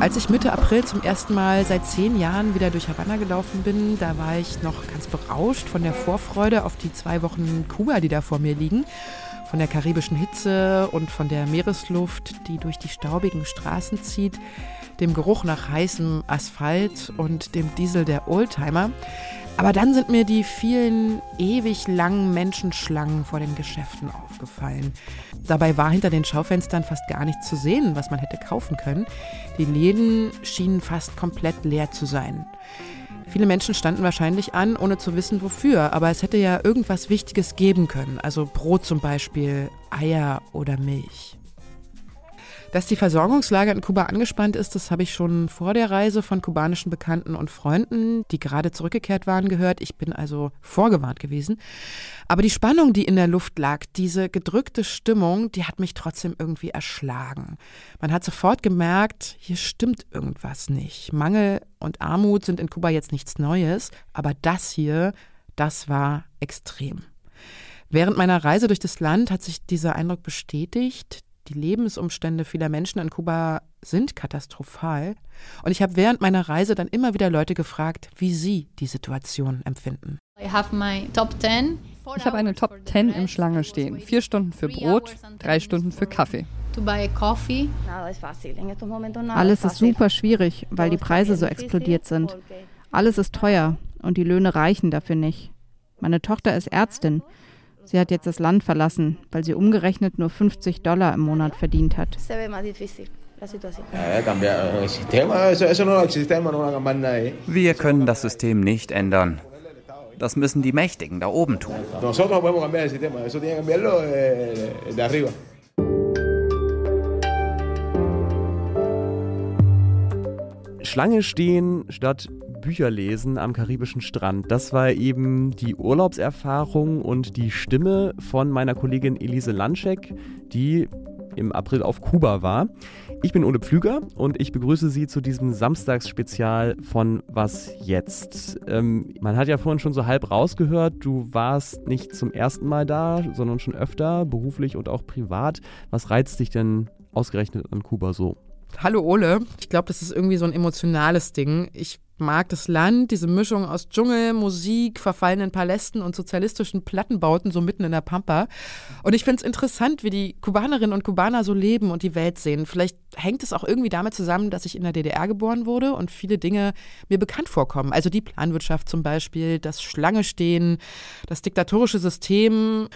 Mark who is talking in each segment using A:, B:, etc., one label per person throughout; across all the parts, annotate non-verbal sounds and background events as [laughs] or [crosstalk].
A: Als ich Mitte April zum ersten Mal seit zehn Jahren wieder durch Havanna gelaufen bin, da war ich noch ganz berauscht von der Vorfreude auf die zwei Wochen Kuba, die da vor mir liegen. Von der karibischen Hitze und von der Meeresluft, die durch die staubigen Straßen zieht, dem Geruch nach heißem Asphalt und dem Diesel der Oldtimer. Aber dann sind mir die vielen ewig langen Menschenschlangen vor den Geschäften aufgefallen. Dabei war hinter den Schaufenstern fast gar nichts zu sehen, was man hätte kaufen können. Die Läden schienen fast komplett leer zu sein. Viele Menschen standen wahrscheinlich an, ohne zu wissen wofür, aber es hätte ja irgendwas Wichtiges geben können, also Brot zum Beispiel, Eier oder Milch. Dass die Versorgungslage in Kuba angespannt ist, das habe ich schon vor der Reise von kubanischen Bekannten und Freunden, die gerade zurückgekehrt waren, gehört. Ich bin also vorgewarnt gewesen. Aber die Spannung, die in der Luft lag, diese gedrückte Stimmung, die hat mich trotzdem irgendwie erschlagen. Man hat sofort gemerkt, hier stimmt irgendwas nicht. Mangel und Armut sind in Kuba jetzt nichts Neues, aber das hier, das war extrem. Während meiner Reise durch das Land hat sich dieser Eindruck bestätigt. Die Lebensumstände vieler Menschen in Kuba sind katastrophal. Und ich habe während meiner Reise dann immer wieder Leute gefragt, wie sie die Situation empfinden.
B: Ich habe eine Top 10 im Schlange stehen. Vier Stunden für Brot, drei Stunden für Kaffee.
C: Alles ist super schwierig, weil die Preise so explodiert sind. Alles ist teuer und die Löhne reichen dafür nicht. Meine Tochter ist Ärztin. Sie hat jetzt das Land verlassen, weil sie umgerechnet nur 50 Dollar im Monat verdient hat.
D: Wir können das System nicht ändern. Das müssen die Mächtigen da oben tun.
E: Schlange stehen statt Bücher lesen am karibischen Strand. Das war eben die Urlaubserfahrung und die Stimme von meiner Kollegin Elise Lanschek, die im April auf Kuba war. Ich bin Ole Pflüger und ich begrüße Sie zu diesem Samstagsspezial von Was jetzt? Ähm, man hat ja vorhin schon so halb rausgehört, du warst nicht zum ersten Mal da, sondern schon öfter, beruflich und auch privat. Was reizt dich denn ausgerechnet an Kuba so?
A: Hallo Ole. Ich glaube, das ist irgendwie so ein emotionales Ding. Ich mag das Land, diese Mischung aus Dschungel, Musik, verfallenen Palästen und sozialistischen Plattenbauten so mitten in der Pampa. Und ich finde es interessant, wie die Kubanerinnen und Kubaner so leben und die Welt sehen. Vielleicht hängt es auch irgendwie damit zusammen, dass ich in der DDR geboren wurde und viele Dinge mir bekannt vorkommen. Also die Planwirtschaft zum Beispiel, das Schlange stehen, das diktatorische System.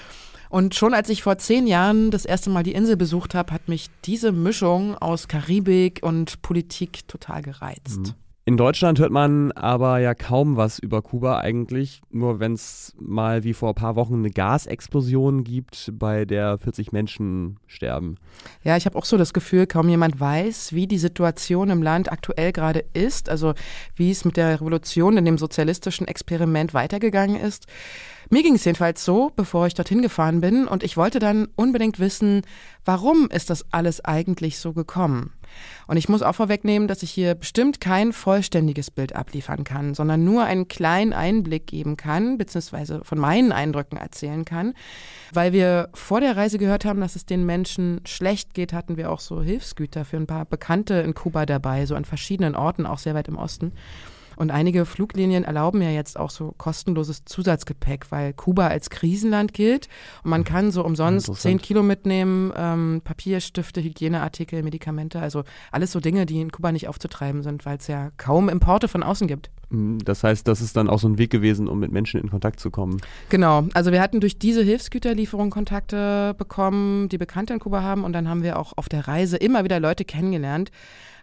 A: Und schon als ich vor zehn Jahren das erste Mal die Insel besucht habe, hat mich diese Mischung aus Karibik und Politik total gereizt. Mhm.
E: In Deutschland hört man aber ja kaum was über Kuba eigentlich, nur wenn es mal wie vor ein paar Wochen eine Gasexplosion gibt, bei der 40 Menschen sterben.
A: Ja, ich habe auch so das Gefühl, kaum jemand weiß, wie die Situation im Land aktuell gerade ist, also wie es mit der Revolution in dem sozialistischen Experiment weitergegangen ist. Mir ging es jedenfalls so, bevor ich dorthin gefahren bin, und ich wollte dann unbedingt wissen, warum ist das alles eigentlich so gekommen? Und ich muss auch vorwegnehmen, dass ich hier bestimmt kein vollständiges Bild abliefern kann, sondern nur einen kleinen Einblick geben kann, beziehungsweise von meinen Eindrücken erzählen kann. Weil wir vor der Reise gehört haben, dass es den Menschen schlecht geht, hatten wir auch so Hilfsgüter für ein paar Bekannte in Kuba dabei, so an verschiedenen Orten, auch sehr weit im Osten. Und einige Fluglinien erlauben ja jetzt auch so kostenloses Zusatzgepäck, weil Kuba als Krisenland gilt. Und man kann so umsonst zehn Kilo mitnehmen, ähm, Papierstifte, Hygieneartikel, Medikamente, also alles so Dinge, die in Kuba nicht aufzutreiben sind, weil es ja kaum Importe von außen gibt.
E: Mhm, das heißt, das ist dann auch so ein Weg gewesen, um mit Menschen in Kontakt zu kommen.
A: Genau. Also wir hatten durch diese Hilfsgüterlieferung Kontakte bekommen, die Bekannte in Kuba haben. Und dann haben wir auch auf der Reise immer wieder Leute kennengelernt,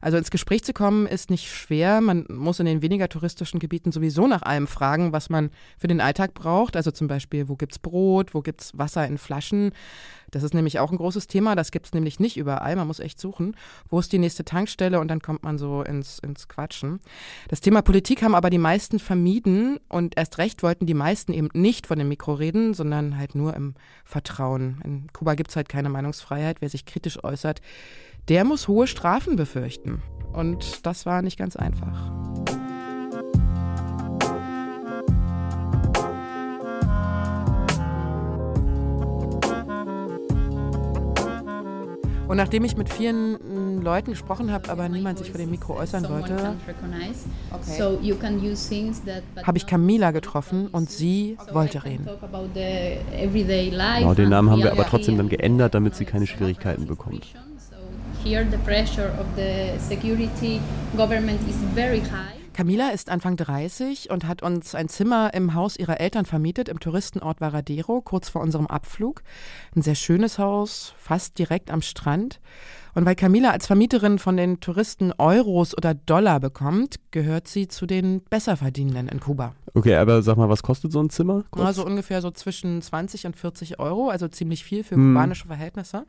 A: also ins Gespräch zu kommen ist nicht schwer. Man muss in den weniger touristischen Gebieten sowieso nach allem fragen, was man für den Alltag braucht. Also zum Beispiel, wo gibt's Brot, wo gibt's Wasser in Flaschen. Das ist nämlich auch ein großes Thema. Das gibt's nämlich nicht überall. Man muss echt suchen. Wo ist die nächste Tankstelle? Und dann kommt man so ins, ins Quatschen. Das Thema Politik haben aber die meisten vermieden. Und erst recht wollten die meisten eben nicht von dem Mikro reden, sondern halt nur im Vertrauen. In Kuba gibt's halt keine Meinungsfreiheit. Wer sich kritisch äußert, der muss hohe Strafen befürchten. Und das war nicht ganz einfach. Und nachdem ich mit vielen mm, Leuten gesprochen habe, aber niemand sich vor dem Mikro äußern wollte, okay. habe ich Camila getroffen und sie wollte reden.
E: Genau, den Namen haben wir aber trotzdem dann geändert, damit sie keine Schwierigkeiten bekommt. Here the pressure of the security
A: government is very high. Camila ist Anfang 30 und hat uns ein Zimmer im Haus ihrer Eltern vermietet, im Touristenort Varadero, kurz vor unserem Abflug. Ein sehr schönes Haus, fast direkt am Strand. Und weil Camila als Vermieterin von den Touristen Euros oder Dollar bekommt, gehört sie zu den Besserverdienenden in Kuba.
E: Okay, aber sag mal, was kostet so ein Zimmer?
A: Also ungefähr so zwischen 20 und 40 Euro, also ziemlich viel für hm. kubanische Verhältnisse.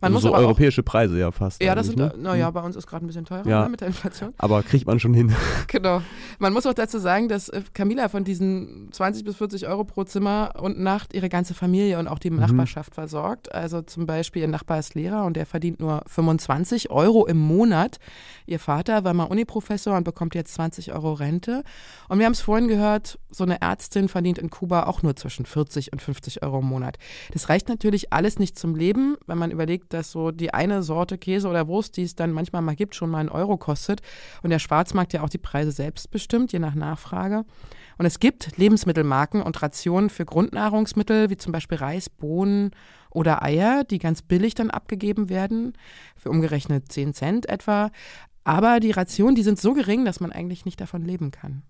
E: Man also muss so europäische auch, Preise ja fast.
A: Ja, das sind, ne? naja, hm. bei uns ist gerade ein bisschen teurer ja, ne, mit der Inflation.
E: Aber kriegt man schon hin. [laughs] [laughs]
A: Genau. Man muss auch dazu sagen, dass äh, Camila von diesen 20 bis 40 Euro pro Zimmer und Nacht ihre ganze Familie und auch die mhm. Nachbarschaft versorgt. Also zum Beispiel ihr Nachbar ist Lehrer und der verdient nur 25 Euro im Monat. Ihr Vater war mal Uniprofessor und bekommt jetzt 20 Euro Rente. Und wir haben es vorhin gehört, so eine Ärztin verdient in Kuba auch nur zwischen 40 und 50 Euro im Monat. Das reicht natürlich alles nicht zum Leben, wenn man überlegt, dass so die eine Sorte Käse oder Wurst, die es dann manchmal mal gibt, schon mal einen Euro kostet. Und der Schwarzmarkt ja auch die Preise selbst bestimmt, je nach Nachfrage. Und es gibt Lebensmittelmarken und Rationen für Grundnahrungsmittel, wie zum Beispiel Reis, Bohnen oder Eier, die ganz billig dann abgegeben werden, für umgerechnet 10 Cent etwa. Aber die Rationen, die sind so gering, dass man eigentlich nicht davon leben kann.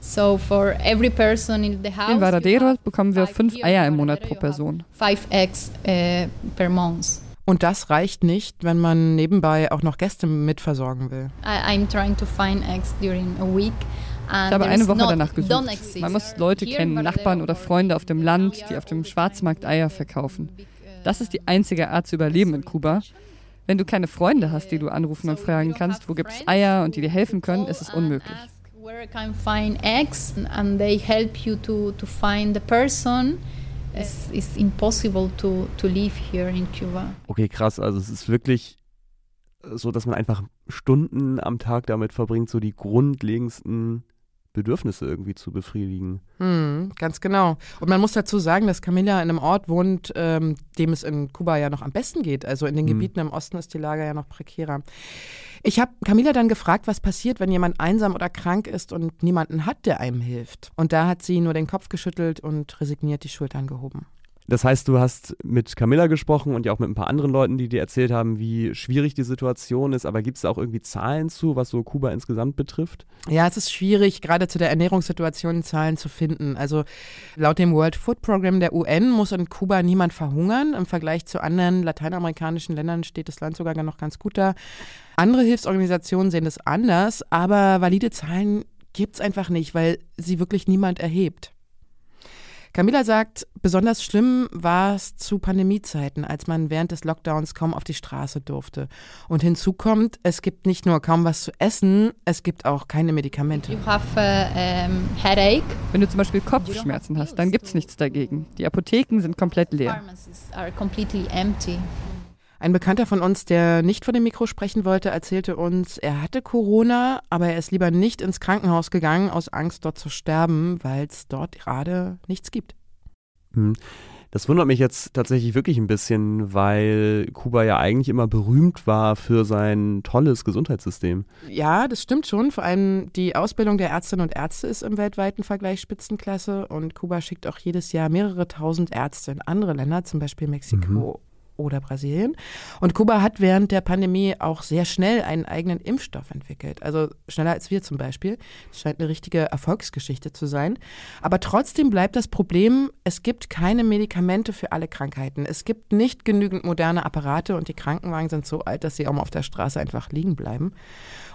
B: So for every person in the house, in Varadero bekommen wir fünf Eier im Monat pro Person.
A: Five eggs uh, per month. Und das reicht nicht, wenn man nebenbei auch noch Gäste mitversorgen will. I'm trying to find eggs
B: during a week. Ich habe eine Woche danach gesucht. Man muss Leute kennen, Nachbarn oder Freunde auf dem Land, die auf dem Schwarzmarkt Eier verkaufen. Das ist die einzige Art zu überleben in Kuba. Wenn du keine Freunde hast, die du anrufen und fragen kannst, wo gibt es Eier und die dir helfen können, ist es unmöglich. Impossible to, to live here in Cuba.
E: Okay, krass. Also es ist wirklich so, dass man einfach Stunden am Tag damit verbringt, so die grundlegendsten Bedürfnisse irgendwie zu befriedigen.
A: Hm, ganz genau. Und man muss dazu sagen, dass Camilla in einem Ort wohnt, ähm, dem es in Kuba ja noch am besten geht. Also in den hm. Gebieten im Osten ist die Lage ja noch prekärer. Ich habe Camilla dann gefragt, was passiert, wenn jemand einsam oder krank ist und niemanden hat, der einem hilft. Und da hat sie nur den Kopf geschüttelt und resigniert die Schultern gehoben.
E: Das heißt, du hast mit Camilla gesprochen und ja auch mit ein paar anderen Leuten, die dir erzählt haben, wie schwierig die Situation ist. Aber gibt es auch irgendwie Zahlen zu, was so Kuba insgesamt betrifft?
A: Ja, es ist schwierig, gerade zu der Ernährungssituation Zahlen zu finden. Also laut dem World Food Program der UN muss in Kuba niemand verhungern. Im Vergleich zu anderen lateinamerikanischen Ländern steht das Land sogar noch ganz gut da. Andere Hilfsorganisationen sehen das anders, aber valide Zahlen gibt es einfach nicht, weil sie wirklich niemand erhebt. Camilla sagt, besonders schlimm war es zu Pandemiezeiten, als man während des Lockdowns kaum auf die Straße durfte. Und hinzu kommt, es gibt nicht nur kaum was zu essen, es gibt auch keine Medikamente.
B: Have, uh, um, Wenn du zum Beispiel Kopfschmerzen hast, dann gibt es nichts dagegen. Die Apotheken sind komplett leer.
A: Ein Bekannter von uns, der nicht vor dem Mikro sprechen wollte, erzählte uns, er hatte Corona, aber er ist lieber nicht ins Krankenhaus gegangen, aus Angst dort zu sterben, weil es dort gerade nichts gibt.
E: Hm. Das wundert mich jetzt tatsächlich wirklich ein bisschen, weil Kuba ja eigentlich immer berühmt war für sein tolles Gesundheitssystem.
A: Ja, das stimmt schon. Vor allem die Ausbildung der Ärztinnen und Ärzte ist im weltweiten Vergleich Spitzenklasse und Kuba schickt auch jedes Jahr mehrere tausend Ärzte in andere Länder, zum Beispiel Mexiko mhm oder Brasilien. Und Kuba hat während der Pandemie auch sehr schnell einen eigenen Impfstoff entwickelt. Also schneller als wir zum Beispiel. Das scheint eine richtige Erfolgsgeschichte zu sein. Aber trotzdem bleibt das Problem, es gibt keine Medikamente für alle Krankheiten. Es gibt nicht genügend moderne Apparate und die Krankenwagen sind so alt, dass sie auch mal auf der Straße einfach liegen bleiben.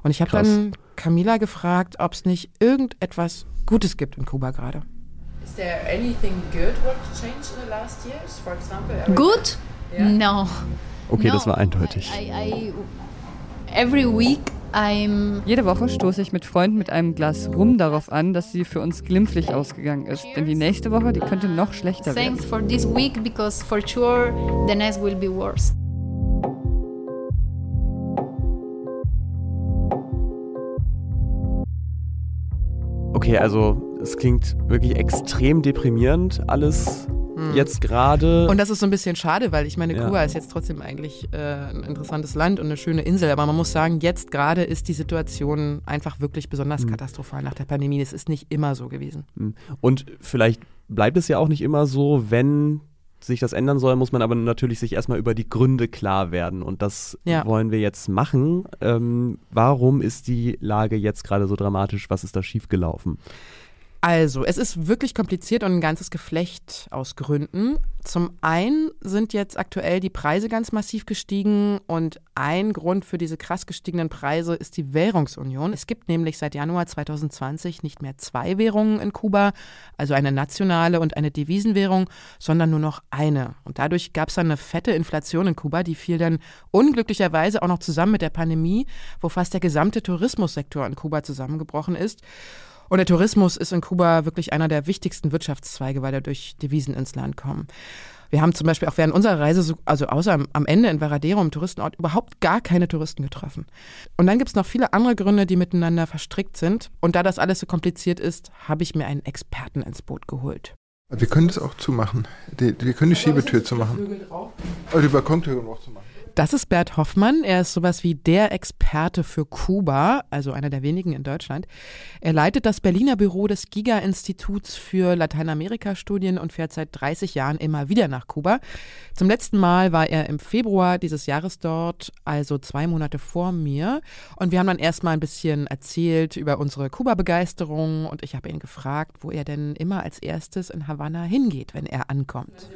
A: Und ich habe dann Camila gefragt, ob es nicht irgendetwas Gutes gibt in Kuba gerade. Is there anything good what changed in the last years?
B: For example, good? No.
E: Okay, no. das war eindeutig.
B: I, I, every week jede Woche stoße ich mit Freunden mit einem Glas Rum darauf an, dass sie für uns glimpflich ausgegangen ist. Denn die nächste Woche, die könnte noch schlechter werden. Thanks for this week because for sure the next will be worse.
E: Okay, also es klingt wirklich extrem deprimierend alles hm. jetzt gerade.
A: Und das ist so ein bisschen schade, weil ich meine, ja. Kuba ist jetzt trotzdem eigentlich äh, ein interessantes Land und eine schöne Insel. Aber man muss sagen, jetzt gerade ist die Situation einfach wirklich besonders hm. katastrophal nach der Pandemie. Es ist nicht immer so gewesen.
E: Hm. Und vielleicht bleibt es ja auch nicht immer so, wenn sich das ändern soll, muss man aber natürlich sich erstmal über die Gründe klar werden. Und das ja. wollen wir jetzt machen. Ähm, warum ist die Lage jetzt gerade so dramatisch? Was ist da schiefgelaufen?
A: Also, es ist wirklich kompliziert und ein ganzes Geflecht aus Gründen. Zum einen sind jetzt aktuell die Preise ganz massiv gestiegen und ein Grund für diese krass gestiegenen Preise ist die Währungsunion. Es gibt nämlich seit Januar 2020 nicht mehr zwei Währungen in Kuba, also eine nationale und eine Devisenwährung, sondern nur noch eine. Und dadurch gab es dann eine fette Inflation in Kuba, die fiel dann unglücklicherweise auch noch zusammen mit der Pandemie, wo fast der gesamte Tourismussektor in Kuba zusammengebrochen ist. Und der Tourismus ist in Kuba wirklich einer der wichtigsten Wirtschaftszweige, weil er durch Devisen ins Land kommt. Wir haben zum Beispiel auch während unserer Reise, also außer am Ende in Varadero, im Touristenort, überhaupt gar keine Touristen getroffen. Und dann gibt es noch viele andere Gründe, die miteinander verstrickt sind. Und da das alles so kompliziert ist, habe ich mir einen Experten ins Boot geholt.
F: Wir können das auch zumachen. wir können die Schiebetür zumachen. Oder die Balkontür auch zumachen.
A: Das ist Bert Hoffmann. Er ist sowas wie der Experte für Kuba, also einer der wenigen in Deutschland. Er leitet das Berliner Büro des Giga-Instituts für Lateinamerika-Studien und fährt seit 30 Jahren immer wieder nach Kuba. Zum letzten Mal war er im Februar dieses Jahres dort, also zwei Monate vor mir. Und wir haben dann erstmal ein bisschen erzählt über unsere Kuba-Begeisterung und ich habe ihn gefragt, wo er denn immer als erstes in Havanna hingeht, wenn er ankommt.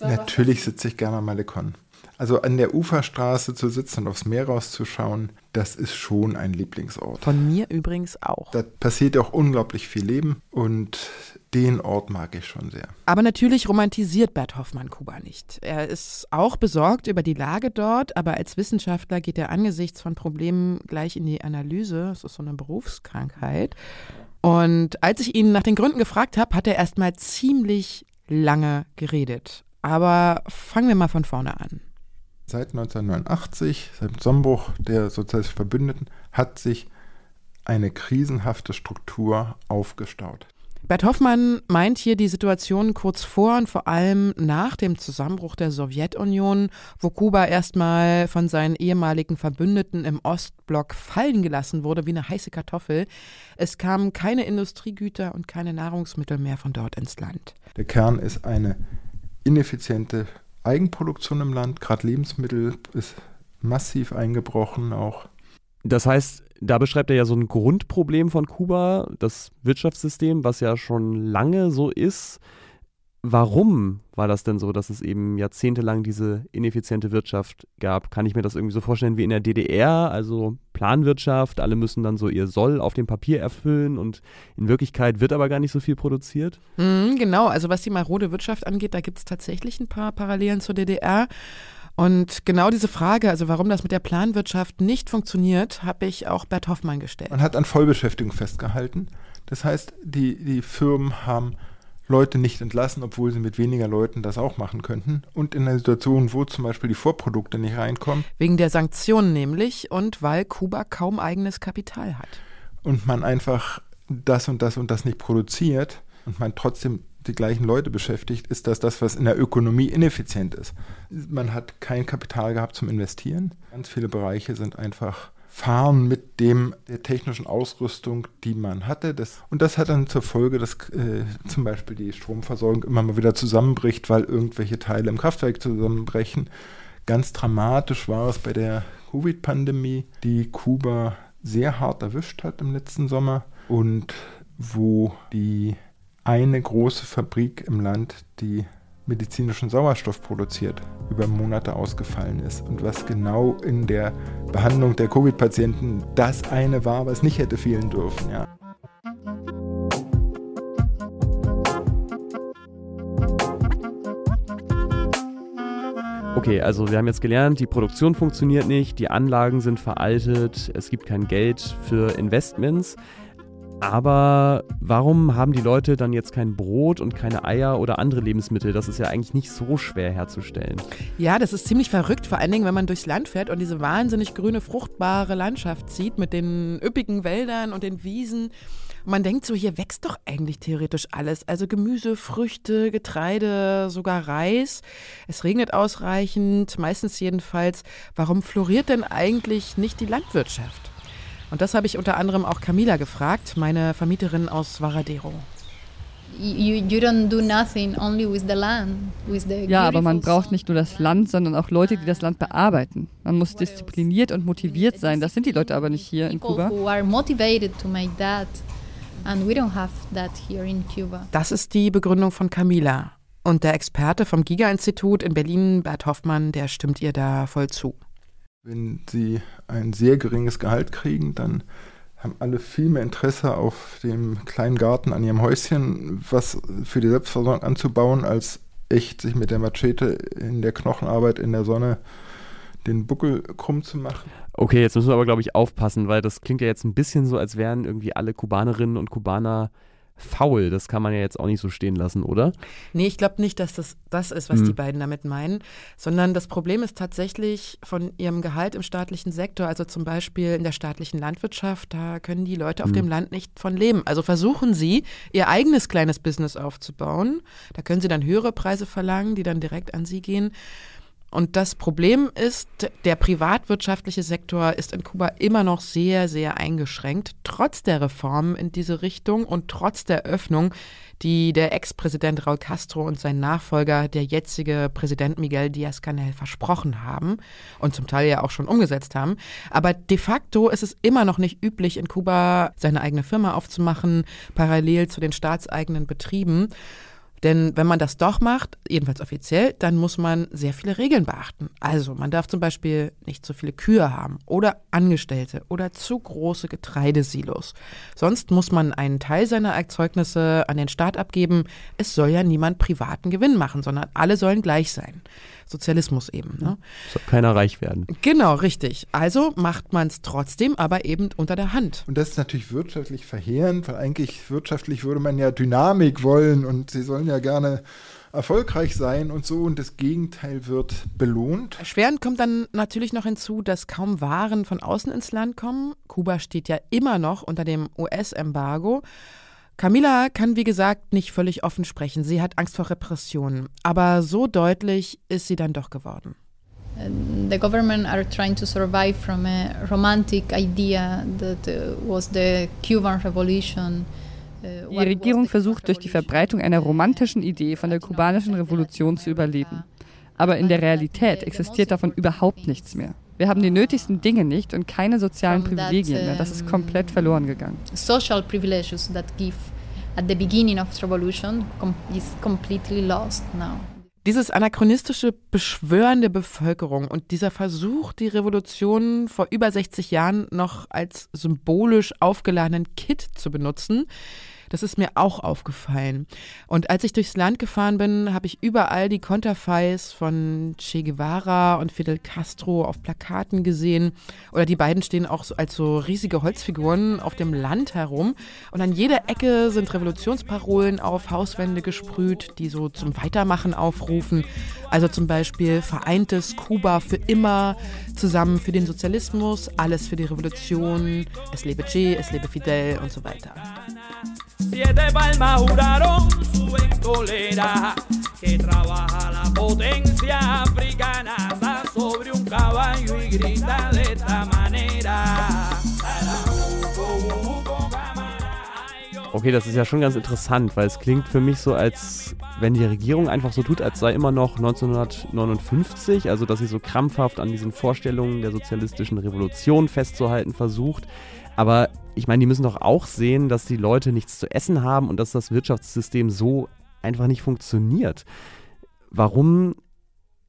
F: Ja, natürlich sitze ich gerne am Malecon. Also an der Uferstraße zu sitzen und aufs Meer rauszuschauen, das ist schon ein Lieblingsort.
A: Von mir übrigens auch.
F: Da passiert auch unglaublich viel Leben und den Ort mag ich schon sehr.
A: Aber natürlich romantisiert Bert Hoffmann Kuba nicht. Er ist auch besorgt über die Lage dort, aber als Wissenschaftler geht er angesichts von Problemen gleich in die Analyse. Das ist so eine Berufskrankheit. Und als ich ihn nach den Gründen gefragt habe, hat er erstmal ziemlich lange geredet. Aber fangen wir mal von vorne an.
F: Seit 1989, seit dem Zusammenbruch der sozialistischen Verbündeten, hat sich eine krisenhafte Struktur aufgestaut.
A: Bert Hoffmann meint hier die Situation kurz vor und vor allem nach dem Zusammenbruch der Sowjetunion, wo Kuba erstmal von seinen ehemaligen Verbündeten im Ostblock fallen gelassen wurde wie eine heiße Kartoffel. Es kamen keine Industriegüter und keine Nahrungsmittel mehr von dort ins Land.
F: Der Kern ist eine ineffiziente Eigenproduktion im Land, gerade Lebensmittel ist massiv eingebrochen auch.
E: Das heißt, da beschreibt er ja so ein Grundproblem von Kuba, das Wirtschaftssystem, was ja schon lange so ist. Warum war das denn so, dass es eben jahrzehntelang diese ineffiziente Wirtschaft gab? Kann ich mir das irgendwie so vorstellen wie in der DDR, also Planwirtschaft, alle müssen dann so ihr Soll auf dem Papier erfüllen und in Wirklichkeit wird aber gar nicht so viel produziert?
A: Mhm, genau, also was die marode Wirtschaft angeht, da gibt es tatsächlich ein paar Parallelen zur DDR. Und genau diese Frage, also warum das mit der Planwirtschaft nicht funktioniert, habe ich auch Bert Hoffmann gestellt.
F: Man hat an Vollbeschäftigung festgehalten. Das heißt, die, die Firmen haben Leute nicht entlassen, obwohl sie mit weniger Leuten das auch machen könnten. Und in einer Situation, wo zum Beispiel die Vorprodukte nicht reinkommen.
A: Wegen der Sanktionen nämlich und weil Kuba kaum eigenes Kapital hat.
F: Und man einfach das und das und das nicht produziert und man trotzdem die gleichen Leute beschäftigt, ist das das, was in der Ökonomie ineffizient ist. Man hat kein Kapital gehabt zum Investieren. Ganz viele Bereiche sind einfach fahren mit dem der technischen Ausrüstung, die man hatte. Das, und das hat dann zur Folge, dass äh, zum Beispiel die Stromversorgung immer mal wieder zusammenbricht, weil irgendwelche Teile im Kraftwerk zusammenbrechen. Ganz dramatisch war es bei der Covid-Pandemie, die Kuba sehr hart erwischt hat im letzten Sommer und wo die eine große Fabrik im Land, die medizinischen Sauerstoff produziert, über Monate ausgefallen ist. Und was genau in der Behandlung der Covid-Patienten das eine war, was nicht hätte fehlen dürfen. Ja.
E: Okay, also wir haben jetzt gelernt, die Produktion funktioniert nicht, die Anlagen sind veraltet, es gibt kein Geld für Investments. Aber warum haben die Leute dann jetzt kein Brot und keine Eier oder andere Lebensmittel? Das ist ja eigentlich nicht so schwer herzustellen.
A: Ja, das ist ziemlich verrückt, vor allen Dingen, wenn man durchs Land fährt und diese wahnsinnig grüne, fruchtbare Landschaft sieht mit den üppigen Wäldern und den Wiesen. Man denkt so, hier wächst doch eigentlich theoretisch alles. Also Gemüse, Früchte, Getreide, sogar Reis. Es regnet ausreichend, meistens jedenfalls. Warum floriert denn eigentlich nicht die Landwirtschaft? Und das habe ich unter anderem auch Camila gefragt, meine Vermieterin aus Varadero.
B: Ja, aber man braucht nicht nur das Land, sondern auch Leute, die das Land bearbeiten. Man muss diszipliniert und motiviert sein. Das sind die Leute aber nicht hier in Kuba.
A: Das ist die Begründung von Camila. Und der Experte vom Giga-Institut in Berlin, Bert Hoffmann, der stimmt ihr da voll zu.
F: Wenn sie ein sehr geringes Gehalt kriegen, dann haben alle viel mehr Interesse auf dem kleinen Garten an ihrem Häuschen, was für die Selbstversorgung anzubauen, als echt sich mit der Machete in der Knochenarbeit in der Sonne den Buckel krumm zu machen.
E: Okay, jetzt müssen wir aber, glaube ich, aufpassen, weil das klingt ja jetzt ein bisschen so, als wären irgendwie alle Kubanerinnen und Kubaner faul. Das kann man ja jetzt auch nicht so stehen lassen, oder?
A: Nee, ich glaube nicht, dass das das ist, was hm. die beiden damit meinen, sondern das Problem ist tatsächlich von ihrem Gehalt im staatlichen Sektor, also zum Beispiel in der staatlichen Landwirtschaft, da können die Leute auf hm. dem Land nicht von leben. Also versuchen sie, ihr eigenes kleines Business aufzubauen. Da können sie dann höhere Preise verlangen, die dann direkt an sie gehen. Und das Problem ist, der privatwirtschaftliche Sektor ist in Kuba immer noch sehr, sehr eingeschränkt, trotz der Reformen in diese Richtung und trotz der Öffnung, die der Ex-Präsident Raúl Castro und sein Nachfolger, der jetzige Präsident Miguel Díaz-Canel, versprochen haben und zum Teil ja auch schon umgesetzt haben. Aber de facto ist es immer noch nicht üblich, in Kuba seine eigene Firma aufzumachen, parallel zu den staatseigenen Betrieben. Denn wenn man das doch macht, jedenfalls offiziell, dann muss man sehr viele Regeln beachten. Also man darf zum Beispiel nicht zu viele Kühe haben oder Angestellte oder zu große Getreidesilos. Sonst muss man einen Teil seiner Erzeugnisse an den Staat abgeben. Es soll ja niemand privaten Gewinn machen, sondern alle sollen gleich sein. Sozialismus eben. Ne?
E: Soll keiner reich werden.
A: Genau, richtig. Also macht man es trotzdem, aber eben unter der Hand.
F: Und das ist natürlich wirtschaftlich verheerend, weil eigentlich wirtschaftlich würde man ja Dynamik wollen und sie sollen ja gerne erfolgreich sein und so und das Gegenteil wird belohnt.
A: Erschwerend kommt dann natürlich noch hinzu, dass kaum Waren von außen ins Land kommen. Kuba steht ja immer noch unter dem US-Embargo Camila kann, wie gesagt, nicht völlig offen sprechen. Sie hat Angst vor Repressionen. Aber so deutlich ist sie dann doch geworden.
G: The government are trying to survive from a romantic idea that uh, was the Cuban Revolution.
B: Uh, die Regierung versucht durch die Verbreitung einer romantischen Idee von der kubanischen Revolution zu überleben. Aber in der Realität existiert davon überhaupt nichts mehr. Wir haben die nötigsten Dinge nicht und keine sozialen Privilegien mehr. Das ist komplett verloren gegangen.
G: Social privileges that give at the beginning of the revolution is completely lost now.
A: Dieses anachronistische Beschwören der Bevölkerung und dieser Versuch, die Revolution vor über 60 Jahren noch als symbolisch aufgeladenen Kit zu benutzen, das ist mir auch aufgefallen. Und als ich durchs Land gefahren bin, habe ich überall die Konterfeis von Che Guevara und Fidel Castro auf Plakaten gesehen. Oder die beiden stehen auch als so riesige Holzfiguren auf dem Land herum. Und an jeder Ecke sind Revolutionsparolen auf Hauswände gesprüht, die so zum Weitermachen aufrufen. Also zum Beispiel vereintes Kuba für immer, zusammen für den Sozialismus, alles für die Revolution, es lebe Che, es lebe Fidel und so weiter. Siete palmas juraron su ventolera que trabaja la potencia africana, está sobre un caballo y grita de esta manera.
E: Okay, das ist ja schon ganz interessant, weil es klingt für mich so, als wenn die Regierung einfach so tut, als sei immer noch 1959, also dass sie so krampfhaft an diesen Vorstellungen der sozialistischen Revolution festzuhalten versucht. Aber ich meine, die müssen doch auch sehen, dass die Leute nichts zu essen haben und dass das Wirtschaftssystem so einfach nicht funktioniert. Warum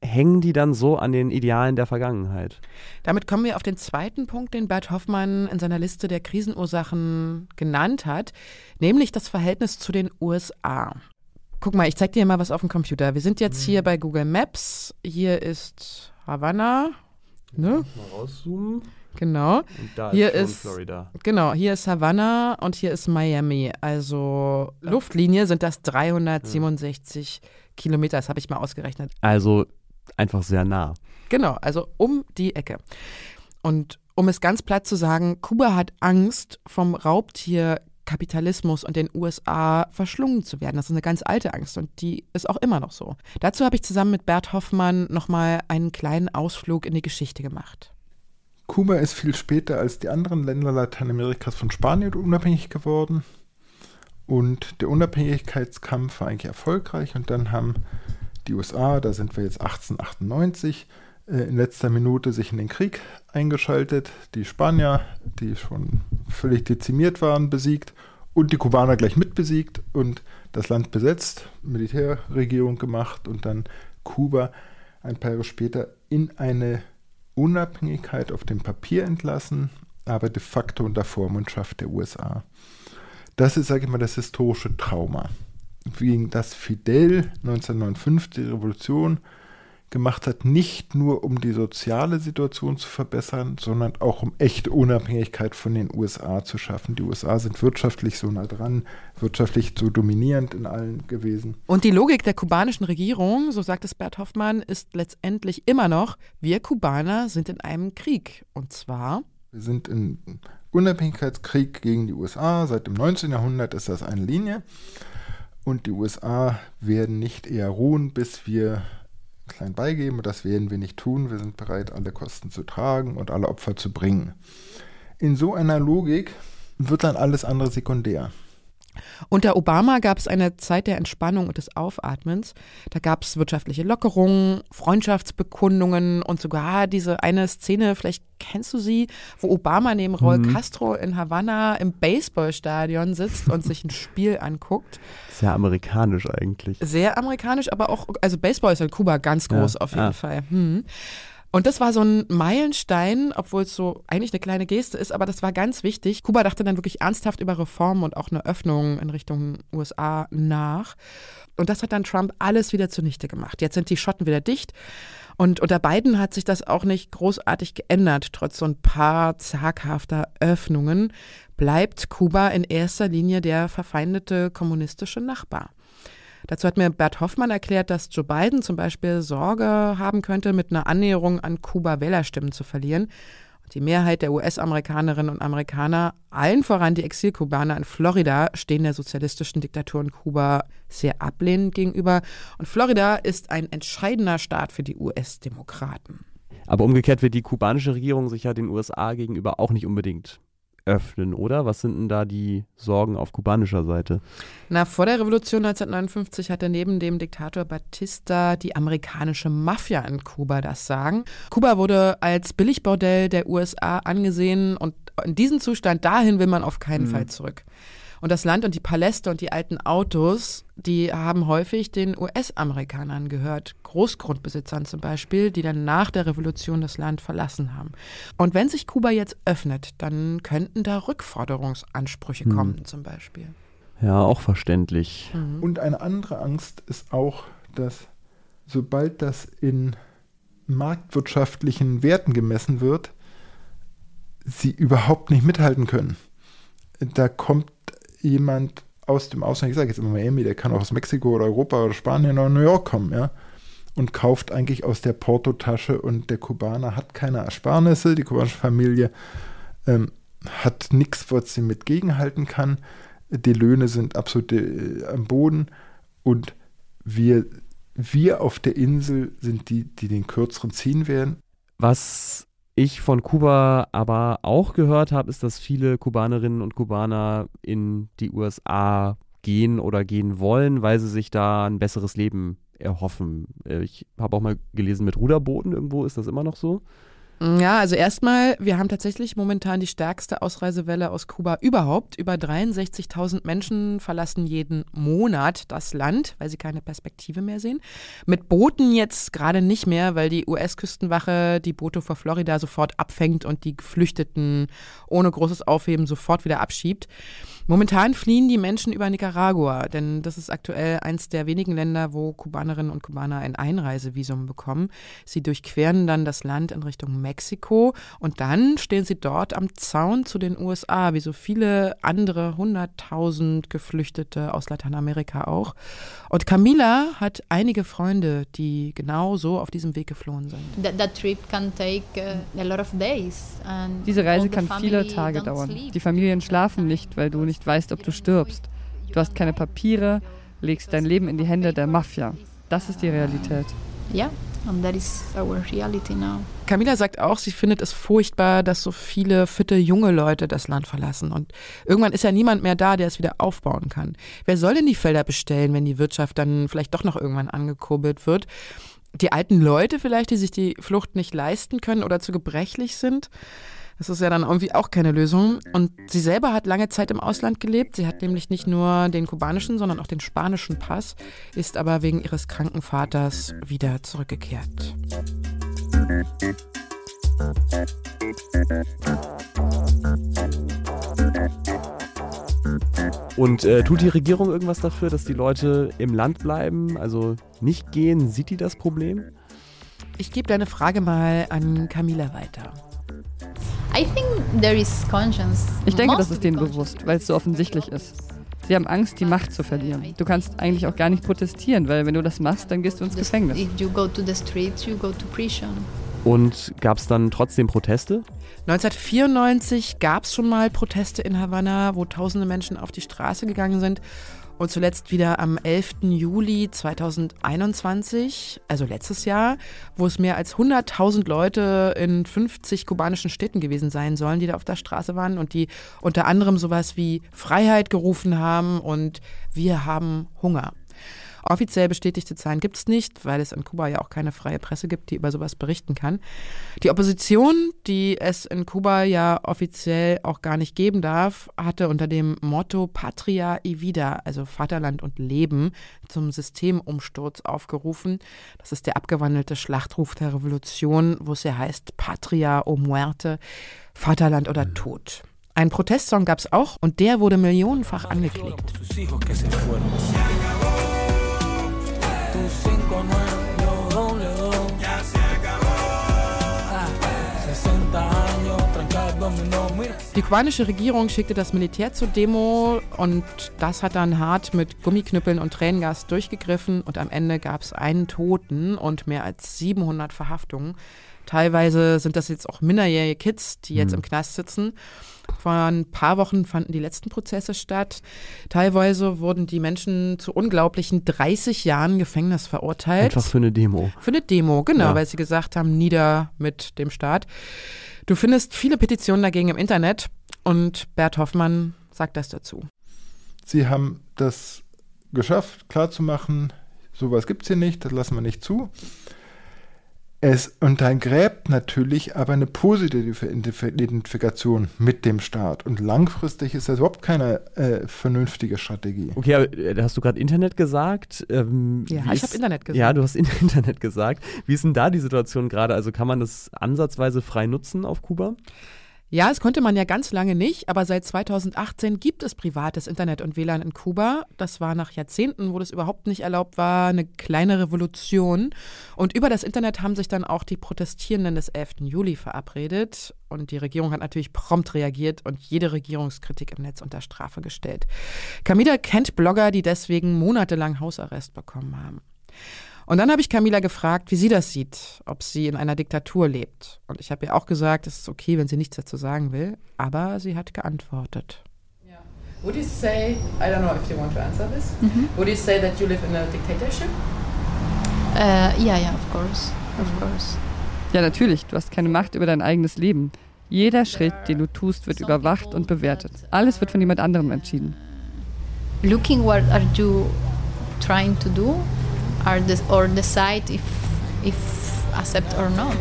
E: hängen die dann so an den Idealen der Vergangenheit?
A: Damit kommen wir auf den zweiten Punkt, den Bert Hoffmann in seiner Liste der Krisenursachen genannt hat, nämlich das Verhältnis zu den USA. Guck mal, ich zeig dir mal was auf dem Computer. Wir sind jetzt mhm. hier bei Google Maps. Hier ist Havanna. Ne?
F: Mal rauszoomen.
A: Genau.
F: Und da
A: hier
F: ist,
A: ist
F: Florida.
A: Genau, hier ist Havanna und hier ist Miami. Also ja. Luftlinie sind das 367 ja. Kilometer, das habe ich mal ausgerechnet.
E: Also einfach sehr nah.
A: Genau, also um die Ecke. Und um es ganz platt zu sagen, Kuba hat Angst vom Raubtier Kapitalismus und den USA verschlungen zu werden. Das ist eine ganz alte Angst und die ist auch immer noch so. Dazu habe ich zusammen mit Bert Hoffmann nochmal einen kleinen Ausflug in die Geschichte gemacht.
F: Kuba ist viel später als die anderen Länder Lateinamerikas von Spanien unabhängig geworden. Und der Unabhängigkeitskampf war eigentlich erfolgreich. Und dann haben die USA, da sind wir jetzt 1898, äh, in letzter Minute sich in den Krieg eingeschaltet, die Spanier, die schon völlig dezimiert waren, besiegt und die Kubaner gleich mit besiegt und das Land besetzt, Militärregierung gemacht und dann Kuba ein paar Jahre später in eine Unabhängigkeit auf dem Papier entlassen, aber de facto unter Vormundschaft der USA. Das ist, sage ich mal, das historische Trauma. Wegen das Fidel 1959 die Revolution gemacht hat, nicht nur um die soziale Situation zu verbessern, sondern auch um echte Unabhängigkeit von den USA zu schaffen. Die USA sind wirtschaftlich so nah dran, wirtschaftlich so dominierend in allen gewesen.
A: Und die Logik der kubanischen Regierung, so sagt es Bert Hoffmann, ist letztendlich immer noch, wir Kubaner sind in einem Krieg. Und zwar.
F: Wir sind im Unabhängigkeitskrieg gegen die USA. Seit dem 19. Jahrhundert ist das eine Linie. Und die USA werden nicht eher ruhen, bis wir klein beigeben. Das werden wir nicht tun. Wir sind bereit, alle Kosten zu tragen und alle Opfer zu bringen. In so einer Logik wird dann alles andere sekundär.
A: Unter Obama gab es eine Zeit der Entspannung und des Aufatmens. Da gab es wirtschaftliche Lockerungen, Freundschaftsbekundungen und sogar diese eine Szene, vielleicht kennst du sie, wo Obama neben Raul mhm. Castro in Havanna im Baseballstadion sitzt und sich ein Spiel anguckt.
E: Sehr amerikanisch eigentlich.
A: Sehr amerikanisch, aber auch, also Baseball ist in Kuba ganz groß ja. auf jeden ah. Fall. Hm. Und das war so ein Meilenstein, obwohl es so eigentlich eine kleine Geste ist, aber das war ganz wichtig. Kuba dachte dann wirklich ernsthaft über Reformen und auch eine Öffnung in Richtung USA nach. Und das hat dann Trump alles wieder zunichte gemacht. Jetzt sind die Schotten wieder dicht. Und unter beiden hat sich das auch nicht großartig geändert. Trotz so ein paar zaghafter Öffnungen bleibt Kuba in erster Linie der verfeindete kommunistische Nachbar. Dazu hat mir Bert Hoffmann erklärt, dass Joe Biden zum Beispiel Sorge haben könnte, mit einer Annäherung an Kuba Wählerstimmen zu verlieren. Die Mehrheit der US-Amerikanerinnen und Amerikaner, allen voran die Exilkubaner in Florida, stehen der sozialistischen Diktatur in Kuba sehr ablehnend gegenüber. Und Florida ist ein entscheidender Staat für die US-Demokraten.
E: Aber umgekehrt wird die kubanische Regierung sich ja den USA gegenüber auch nicht unbedingt öffnen, oder? Was sind denn da die Sorgen auf kubanischer Seite?
A: Na, vor der Revolution 1959 hatte neben dem Diktator Batista die amerikanische Mafia in Kuba das Sagen. Kuba wurde als Billigbordell der USA angesehen und in diesen Zustand dahin will man auf keinen mhm. Fall zurück. Und das Land und die Paläste und die alten Autos, die haben häufig den US-Amerikanern gehört, Großgrundbesitzern zum Beispiel, die dann nach der Revolution das Land verlassen haben. Und wenn sich Kuba jetzt öffnet, dann könnten da Rückforderungsansprüche hm. kommen zum Beispiel.
E: Ja, auch verständlich.
F: Mhm. Und eine andere Angst ist auch, dass sobald das in marktwirtschaftlichen Werten gemessen wird, sie überhaupt nicht mithalten können. Da kommt jemand aus dem Ausland, ich sage jetzt immer Miami, der kann auch aus Mexiko oder Europa oder Spanien oder New York kommen, ja, und kauft eigentlich aus der Portotasche und der Kubaner hat keine Ersparnisse, die kubanische Familie ähm, hat nichts, was sie mit gegenhalten kann, die Löhne sind absolut äh, am Boden und wir, wir auf der Insel sind die, die den kürzeren ziehen werden.
E: Was ich von Kuba aber auch gehört habe, ist, dass viele Kubanerinnen und Kubaner in die USA gehen oder gehen wollen, weil sie sich da ein besseres Leben erhoffen. Äh, ich habe auch mal gelesen mit Ruderbooten irgendwo, ist das immer noch so?
A: Ja, also erstmal, wir haben tatsächlich momentan die stärkste Ausreisewelle aus Kuba überhaupt. Über 63.000 Menschen verlassen jeden Monat das Land, weil sie keine Perspektive mehr sehen. Mit Booten jetzt gerade nicht mehr, weil die US-Küstenwache die Boote vor Florida sofort abfängt und die Geflüchteten ohne großes Aufheben sofort wieder abschiebt. Momentan fliehen die Menschen über Nicaragua, denn das ist aktuell eins der wenigen Länder, wo Kubanerinnen und Kubaner ein Einreisevisum bekommen. Sie durchqueren dann das Land in Richtung Mexiko und dann stehen sie dort am Zaun zu den USA, wie so viele andere hunderttausend Geflüchtete aus Lateinamerika auch. Und Camila hat einige Freunde, die genau so auf diesem Weg geflohen sind. That, that trip can take
B: uh, a lot of days. Diese Reise kann viele Tage dauern. Die Familien schlafen nicht, weil du nicht nicht weißt, ob du stirbst. Du hast keine Papiere, legst dein Leben in die Hände der Mafia. Das ist die Realität.
G: Ja, and that is our reality now.
A: Camila sagt auch, sie findet es furchtbar, dass so viele fitte junge Leute das Land verlassen. Und irgendwann ist ja niemand mehr da, der es wieder aufbauen kann. Wer soll denn die Felder bestellen, wenn die Wirtschaft dann vielleicht doch noch irgendwann angekurbelt wird? Die alten Leute vielleicht, die sich die Flucht nicht leisten können oder zu gebrechlich sind? Das ist ja dann irgendwie auch keine Lösung. Und sie selber hat lange Zeit im Ausland gelebt. Sie hat nämlich nicht nur den kubanischen, sondern auch den spanischen Pass, ist aber wegen ihres kranken Vaters wieder zurückgekehrt.
E: Und äh, tut die Regierung irgendwas dafür, dass die Leute im Land bleiben, also nicht gehen? Sieht die das Problem?
A: Ich gebe deine Frage mal an Camila weiter.
B: Ich denke, das ist denen bewusst, weil es so offensichtlich ist. Sie haben Angst, die Macht zu verlieren. Du kannst eigentlich auch gar nicht protestieren, weil wenn du das machst, dann gehst du ins Gefängnis.
E: Und gab es dann trotzdem Proteste?
A: 1994 gab es schon mal Proteste in Havanna, wo tausende Menschen auf die Straße gegangen sind. Und zuletzt wieder am 11. Juli 2021, also letztes Jahr, wo es mehr als 100.000 Leute in 50 kubanischen Städten gewesen sein sollen, die da auf der Straße waren und die unter anderem sowas wie Freiheit gerufen haben und wir haben Hunger. Offiziell bestätigte Zahlen gibt es nicht, weil es in Kuba ja auch keine freie Presse gibt, die über sowas berichten kann. Die Opposition, die es in Kuba ja offiziell auch gar nicht geben darf, hatte unter dem Motto Patria y Vida, also Vaterland und Leben, zum Systemumsturz aufgerufen. Das ist der abgewandelte Schlachtruf der Revolution, wo es ja heißt Patria o muerte, Vaterland oder Tod. Ein Protestsong gab es auch und der wurde millionenfach angeklickt. Die kubanische Regierung schickte das Militär zur Demo und das hat dann hart mit Gummiknüppeln und Tränengas durchgegriffen und am Ende gab es einen Toten und mehr als 700 Verhaftungen. Teilweise sind das jetzt auch minderjährige Kids, die jetzt mhm. im Knast sitzen. Vor ein paar Wochen fanden die letzten Prozesse statt. Teilweise wurden die Menschen zu unglaublichen 30 Jahren Gefängnis verurteilt.
E: Einfach für eine Demo.
A: Für eine Demo, genau, ja. weil sie gesagt haben, nieder mit dem Staat. Du findest viele Petitionen dagegen im Internet und Bert Hoffmann sagt das dazu.
F: Sie haben das geschafft, klarzumachen, sowas gibt es hier nicht, das lassen wir nicht zu. Es untergräbt natürlich aber eine positive Identifikation mit dem Staat. Und langfristig ist das überhaupt keine äh, vernünftige Strategie.
E: Okay, aber äh, hast du gerade Internet gesagt?
A: Ähm, ja, ich habe Internet gesagt.
E: Ja, du hast [laughs] Internet gesagt. Wie ist denn da die Situation gerade? Also kann man das ansatzweise frei nutzen auf Kuba?
A: Ja, das konnte man ja ganz lange nicht, aber seit 2018 gibt es privates Internet und WLAN in Kuba. Das war nach Jahrzehnten, wo das überhaupt nicht erlaubt war, eine kleine Revolution. Und über das Internet haben sich dann auch die Protestierenden des 11. Juli verabredet. Und die Regierung hat natürlich prompt reagiert und jede Regierungskritik im Netz unter Strafe gestellt. Camila kennt Blogger, die deswegen monatelang Hausarrest bekommen haben. Und dann habe ich Camila gefragt, wie sie das sieht, ob sie in einer Diktatur lebt. Und ich habe ihr auch gesagt, es ist okay, wenn sie nichts dazu sagen will, aber sie hat geantwortet.
H: Yeah. Would you say, I don't know if you want to answer this, mm -hmm. would you say that you live in a dictatorship?
G: Ja, uh, yeah, yeah, of course, of mhm. course.
B: Ja, natürlich, du hast keine Macht über dein eigenes Leben. Jeder Schritt, den du tust, wird überwacht und bewertet. Alles wird von jemand anderem entschieden.
G: Looking what are you trying to do are the, or decide if, if accept or not.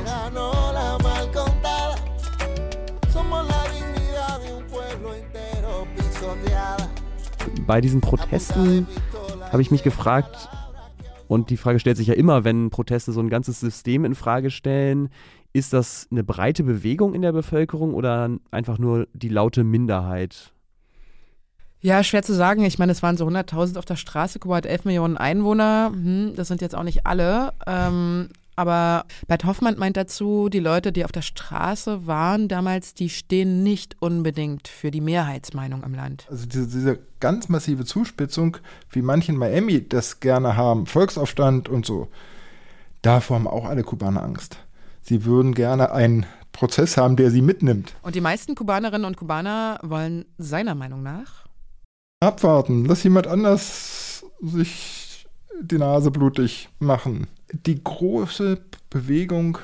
E: Bei diesen Protesten habe ich mich gefragt, und die Frage stellt sich ja immer, wenn Proteste so ein ganzes System in Frage stellen, ist das eine breite Bewegung in der Bevölkerung oder einfach nur die laute Minderheit?
A: Ja, schwer zu sagen. Ich meine, es waren so 100.000 auf der Straße. Kuba hat 11 Millionen Einwohner. Hm, das sind jetzt auch nicht alle. Ähm, aber Bert Hoffmann meint dazu, die Leute, die auf der Straße waren damals, die stehen nicht unbedingt für die Mehrheitsmeinung im Land.
F: Also diese, diese ganz massive Zuspitzung, wie manche in Miami das gerne haben, Volksaufstand und so, davor haben auch alle Kubaner Angst. Sie würden gerne einen Prozess haben, der sie mitnimmt.
A: Und die meisten Kubanerinnen und Kubaner wollen seiner Meinung nach
F: Abwarten, lass jemand anders sich die Nase blutig machen. Die große Bewegung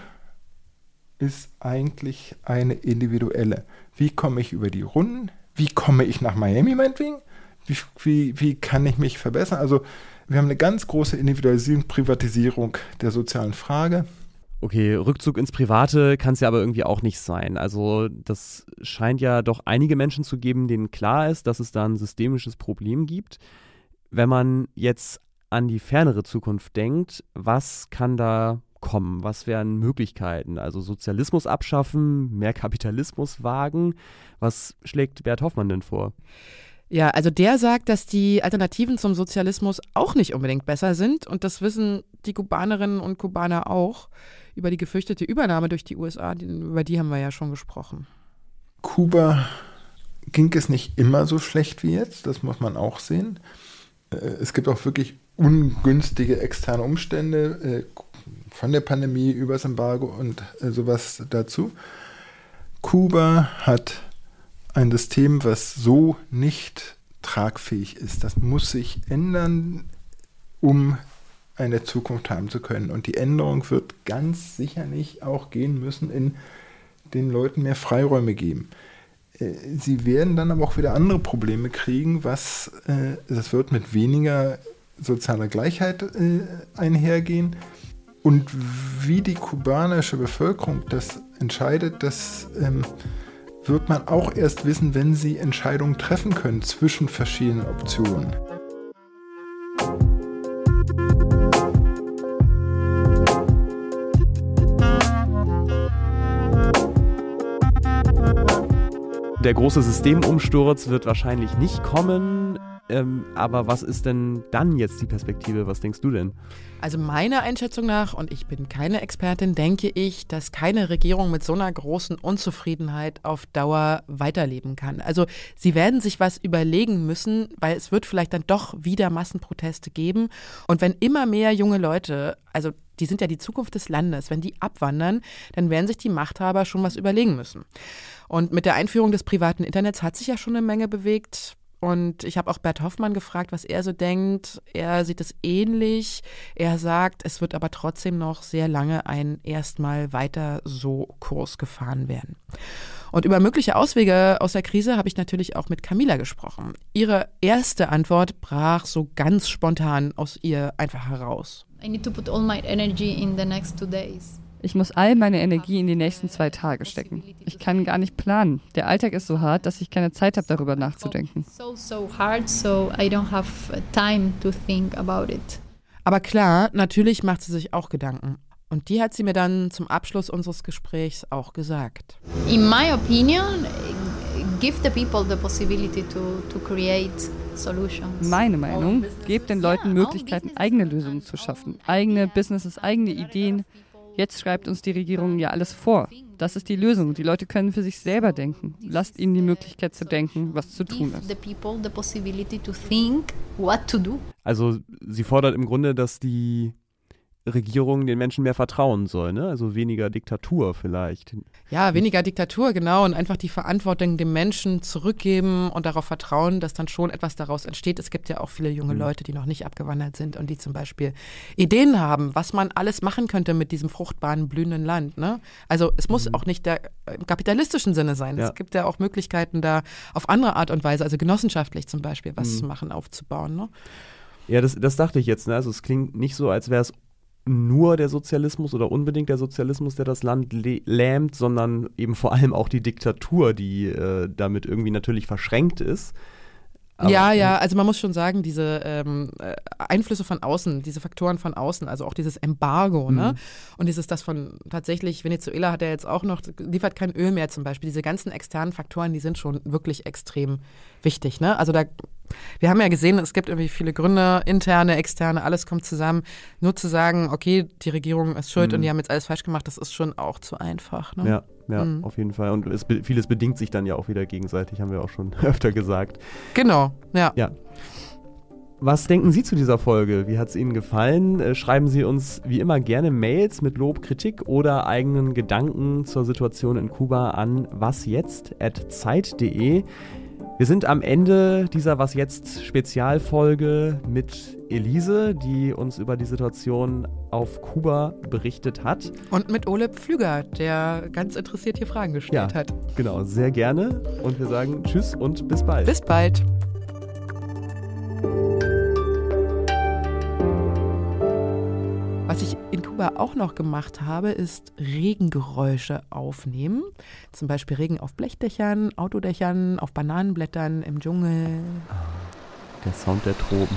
F: ist eigentlich eine individuelle. Wie komme ich über die Runden? Wie komme ich nach Miami meinetwegen? Wie, wie, wie kann ich mich verbessern? Also wir haben eine ganz große Individualisierung, Privatisierung der sozialen Frage.
E: Okay, Rückzug ins Private kann es ja aber irgendwie auch nicht sein. Also das scheint ja doch einige Menschen zu geben, denen klar ist, dass es da ein systemisches Problem gibt. Wenn man jetzt an die fernere Zukunft denkt, was kann da kommen? Was wären Möglichkeiten? Also Sozialismus abschaffen, mehr Kapitalismus wagen. Was schlägt Bert Hoffmann denn vor?
A: Ja, also der sagt, dass die Alternativen zum Sozialismus auch nicht unbedingt besser sind und das wissen die Kubanerinnen und Kubaner auch. Über die gefürchtete Übernahme durch die USA, über die haben wir ja schon gesprochen.
F: Kuba ging es nicht immer so schlecht wie jetzt, das muss man auch sehen. Äh, es gibt auch wirklich ungünstige externe Umstände, äh, von der Pandemie über das Embargo und äh, sowas dazu. Kuba hat ein System, was so nicht tragfähig ist. Das muss sich ändern, um eine Zukunft haben zu können. Und die Änderung wird ganz sicherlich auch gehen müssen, in den Leuten mehr Freiräume geben. Äh, sie werden dann aber auch wieder andere Probleme kriegen, was äh, das wird mit weniger sozialer Gleichheit äh, einhergehen. Und wie die kubanische Bevölkerung das entscheidet, das ähm, wird man auch erst wissen, wenn sie Entscheidungen treffen können zwischen verschiedenen Optionen.
E: Der große Systemumsturz wird wahrscheinlich nicht kommen. Ähm, aber was ist denn dann jetzt die Perspektive? Was denkst du denn?
A: Also meiner Einschätzung nach, und ich bin keine Expertin, denke ich, dass keine Regierung mit so einer großen Unzufriedenheit auf Dauer weiterleben kann. Also sie werden sich was überlegen müssen, weil es wird vielleicht dann doch wieder Massenproteste geben. Und wenn immer mehr junge Leute, also die sind ja die Zukunft des Landes, wenn die abwandern, dann werden sich die Machthaber schon was überlegen müssen. Und mit der Einführung des privaten Internets hat sich ja schon eine Menge bewegt. Und ich habe auch Bert Hoffmann gefragt, was er so denkt. Er sieht es ähnlich. Er sagt, es wird aber trotzdem noch sehr lange ein erstmal weiter so Kurs gefahren werden. Und über mögliche Auswege aus der Krise habe ich natürlich auch mit Camila gesprochen. Ihre erste Antwort brach so ganz spontan aus ihr einfach heraus. I need to put all my energy in the next two days.
B: Ich muss all meine Energie in die nächsten zwei Tage stecken. Ich kann gar nicht planen. Der Alltag ist so hart, dass ich keine Zeit habe, darüber nachzudenken.
A: Aber klar, natürlich macht sie sich auch Gedanken. Und die hat sie mir dann zum Abschluss unseres Gesprächs auch gesagt.
G: In my opinion, give the people the possibility to, to create solutions.
B: Meine Meinung, gebt den Leuten Möglichkeiten, eigene Lösungen zu schaffen, eigene Businesses, eigene Ideen. Jetzt schreibt uns die Regierung ja alles vor. Das ist die Lösung. Die Leute können für sich selber denken. Lasst ihnen die Möglichkeit zu denken, was zu tun ist.
E: Also sie fordert im Grunde, dass die Regierung den Menschen mehr vertrauen soll, ne? Also weniger Diktatur vielleicht.
A: Ja, weniger Diktatur, genau. Und einfach die Verantwortung dem Menschen zurückgeben und darauf vertrauen, dass dann schon etwas daraus entsteht. Es gibt ja auch viele junge mhm. Leute, die noch nicht abgewandert sind und die zum Beispiel Ideen haben, was man alles machen könnte mit diesem fruchtbaren, blühenden Land. Ne? Also es muss mhm. auch nicht der im kapitalistischen Sinne sein. Ja. Es gibt ja auch Möglichkeiten, da auf andere Art und Weise, also genossenschaftlich zum Beispiel, was mhm. zu machen, aufzubauen. Ne?
E: Ja, das, das dachte ich jetzt. Ne? Also es klingt nicht so, als wäre es nur der Sozialismus oder unbedingt der Sozialismus, der das Land lähmt, sondern eben vor allem auch die Diktatur, die äh, damit irgendwie natürlich verschränkt ist.
A: Aber ja, ja, also man muss schon sagen, diese ähm, äh, Einflüsse von außen, diese Faktoren von außen, also auch dieses Embargo, ne? mhm. ne? Und dieses, das von tatsächlich, Venezuela hat ja jetzt auch noch, liefert kein Öl mehr zum Beispiel. Diese ganzen externen Faktoren, die sind schon wirklich extrem wichtig, ne? Also da wir haben ja gesehen, es gibt irgendwie viele Gründe, interne, externe, alles kommt zusammen. Nur zu sagen, okay, die Regierung ist schuld mhm. und die haben jetzt alles falsch gemacht, das ist schon auch zu einfach. Ne?
E: Ja, ja, mhm. auf jeden Fall. Und es, vieles bedingt sich dann ja auch wieder gegenseitig, haben wir auch schon [laughs] öfter gesagt.
A: Genau, ja.
E: Ja. Was denken Sie zu dieser Folge? Wie hat es Ihnen gefallen? Äh, schreiben Sie uns wie immer gerne Mails mit Lob, Kritik oder eigenen Gedanken zur Situation in Kuba an wasjetzt.zeit.de. Wir sind am Ende dieser Was jetzt Spezialfolge mit Elise, die uns über die Situation auf Kuba berichtet hat.
A: Und mit Ole Pflüger, der ganz interessiert hier Fragen gestellt
E: ja,
A: hat.
E: Genau, sehr gerne. Und wir sagen Tschüss und bis bald.
A: Bis bald. Kuba auch noch gemacht habe, ist Regengeräusche aufnehmen. Zum Beispiel Regen auf Blechdächern, Autodächern, auf Bananenblättern, im Dschungel.
E: Der Sound der Tropen.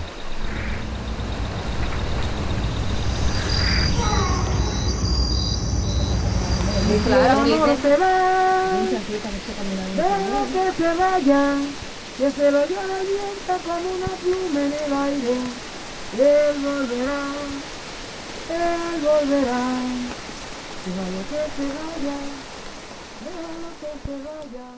E: Él volverá. Déjalo que se vaya, déjalo que se vaya.